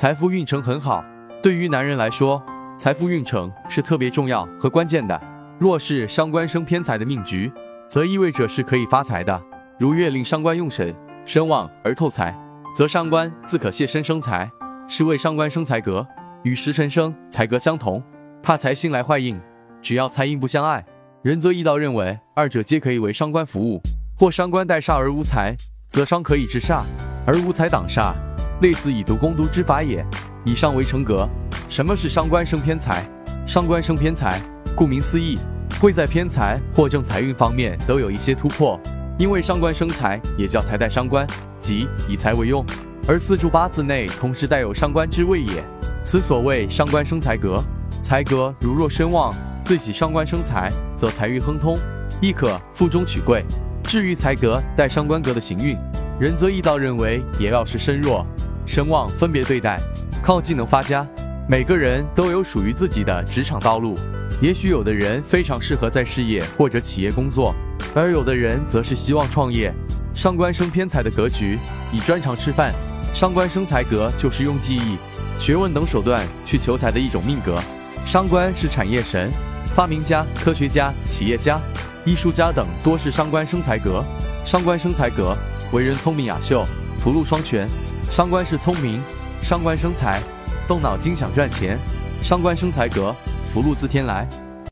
财富运程很好。对于男人来说，财富运程是特别重要和关键的。若是伤官生偏财的命局，则意味着是可以发财的。如月令伤官用神身旺而透财，则伤官自可泄身生财，是为伤官生财格，与时辰生财。格相同。怕财星来坏印，只要财。印不相爱，人则易道认为二者皆可以为伤官服务。或伤官带煞而无财，则伤可以制煞，而无财挡煞，类似以毒攻毒之法也。以上为成格。什么是伤官生偏财？伤官生偏财，顾名思义，会在偏财或正财运方面都有一些突破。因为伤官生财，也叫财带伤官，即以财为用，而四柱八字内同时带有伤官之位也。此所谓伤官生财格。财格如若身旺，最喜伤官生财，则财运亨通，亦可富中取贵。至于财格带伤官格的行运，仁则易道认为也要是身弱、声望分别对待，靠技能发家。每个人都有属于自己的职场道路，也许有的人非常适合在事业或者企业工作，而有的人则是希望创业。上官生偏财的格局，以专长吃饭。上官生财格就是用技艺、学问等手段去求财的一种命格。伤官是产业神，发明家、科学家、企业家。艺术家等多是伤官生财格，伤官生财格，为人聪明雅秀，福禄双全。伤官是聪明，伤官生财，动脑筋想赚钱。伤官生财格，福禄自天来。